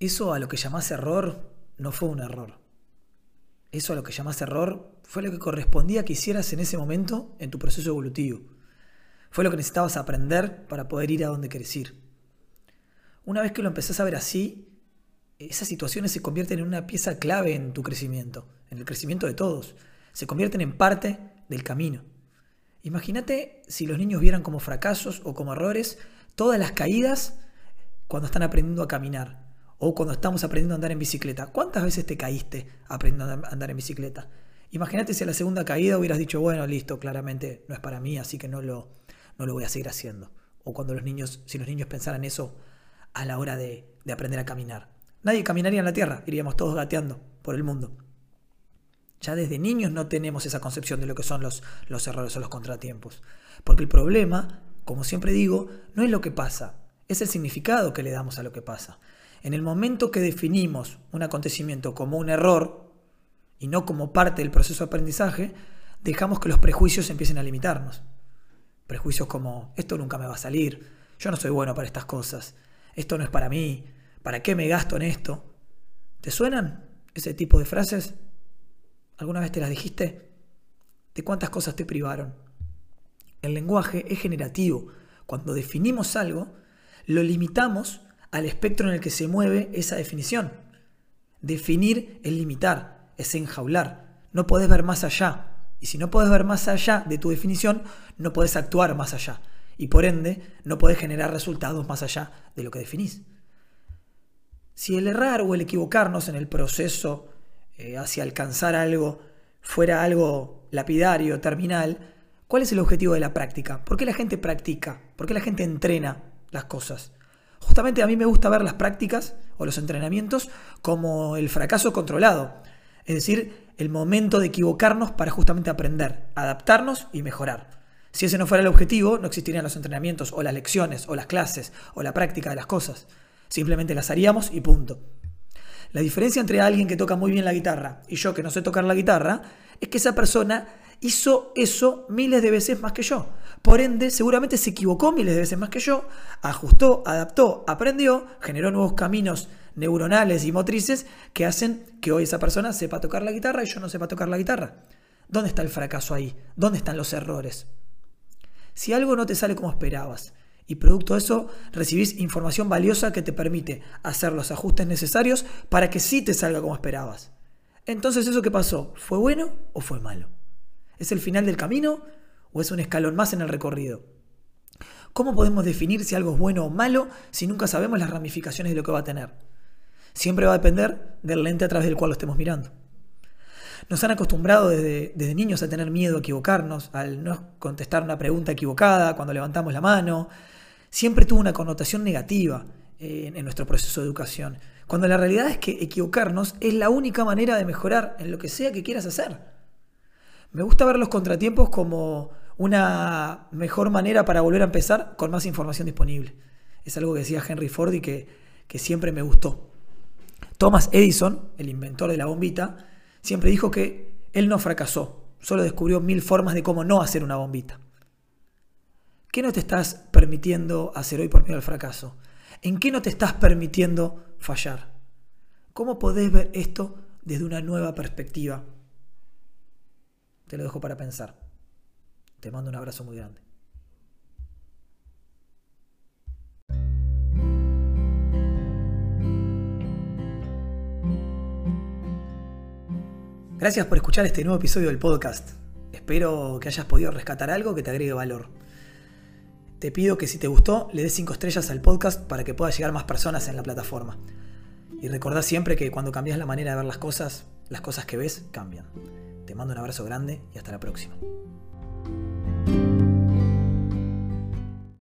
Eso a lo que llamás error no fue un error. Eso a lo que llamás error fue lo que correspondía que hicieras en ese momento en tu proceso evolutivo. Fue lo que necesitabas aprender para poder ir a donde querés ir. Una vez que lo empezás a ver así, esas situaciones se convierten en una pieza clave en tu crecimiento, en el crecimiento de todos. Se convierten en parte del camino. Imagínate si los niños vieran como fracasos o como errores todas las caídas cuando están aprendiendo a caminar o cuando estamos aprendiendo a andar en bicicleta. ¿Cuántas veces te caíste aprendiendo a andar en bicicleta? Imagínate si a la segunda caída hubieras dicho, bueno, listo, claramente no es para mí, así que no lo, no lo voy a seguir haciendo. O cuando los niños, si los niños pensaran eso a la hora de, de aprender a caminar. Nadie caminaría en la tierra, iríamos todos gateando por el mundo. Ya desde niños no tenemos esa concepción de lo que son los, los errores o los contratiempos. Porque el problema, como siempre digo, no es lo que pasa, es el significado que le damos a lo que pasa. En el momento que definimos un acontecimiento como un error y no como parte del proceso de aprendizaje, dejamos que los prejuicios empiecen a limitarnos. Prejuicios como, esto nunca me va a salir, yo no soy bueno para estas cosas, esto no es para mí, ¿para qué me gasto en esto? ¿Te suenan ese tipo de frases? ¿Alguna vez te las dijiste? ¿De cuántas cosas te privaron? El lenguaje es generativo. Cuando definimos algo, lo limitamos al espectro en el que se mueve esa definición. Definir es limitar, es enjaular. No podés ver más allá. Y si no podés ver más allá de tu definición, no podés actuar más allá. Y por ende, no podés generar resultados más allá de lo que definís. Si el errar o el equivocarnos en el proceso eh, hacia alcanzar algo fuera algo lapidario, terminal, ¿cuál es el objetivo de la práctica? ¿Por qué la gente practica? ¿Por qué la gente entrena las cosas? Justamente a mí me gusta ver las prácticas o los entrenamientos como el fracaso controlado, es decir, el momento de equivocarnos para justamente aprender, adaptarnos y mejorar. Si ese no fuera el objetivo, no existirían los entrenamientos o las lecciones o las clases o la práctica de las cosas. Simplemente las haríamos y punto. La diferencia entre alguien que toca muy bien la guitarra y yo que no sé tocar la guitarra es que esa persona hizo eso miles de veces más que yo. Por ende, seguramente se equivocó miles de veces más que yo, ajustó, adaptó, aprendió, generó nuevos caminos neuronales y motrices que hacen que hoy esa persona sepa tocar la guitarra y yo no sepa tocar la guitarra. ¿Dónde está el fracaso ahí? ¿Dónde están los errores? Si algo no te sale como esperabas, y producto de eso recibís información valiosa que te permite hacer los ajustes necesarios para que sí te salga como esperabas. Entonces, ¿eso que pasó? ¿Fue bueno o fue malo? ¿Es el final del camino o es un escalón más en el recorrido? ¿Cómo podemos definir si algo es bueno o malo si nunca sabemos las ramificaciones de lo que va a tener? Siempre va a depender del lente a través del cual lo estemos mirando. Nos han acostumbrado desde, niños a tener miedo a equivocarnos, al no contestar una pregunta equivocada cuando levantamos la mano, siempre tuvo una connotación negativa eh, en nuestro proceso de educación, cuando la realidad es que equivocarnos es la única manera de mejorar en lo que sea que quieras hacer. Me gusta ver los contratiempos como una mejor manera para volver a empezar con más información disponible. Es algo que decía Henry Ford y que, que siempre me gustó. Thomas Edison, el inventor de la bombita, siempre dijo que él no fracasó, solo descubrió mil formas de cómo no hacer una bombita. ¿Qué no te estás permitiendo hacer hoy por miedo al fracaso? ¿En qué no te estás permitiendo fallar? ¿Cómo podés ver esto desde una nueva perspectiva? Te lo dejo para pensar. Te mando un abrazo muy grande. Gracias por escuchar este nuevo episodio del podcast. Espero que hayas podido rescatar algo que te agregue valor. Te pido que si te gustó, le des 5 estrellas al podcast para que pueda llegar más personas en la plataforma. Y recordá siempre que cuando cambias la manera de ver las cosas, las cosas que ves cambian. Te mando un abrazo grande y hasta la próxima.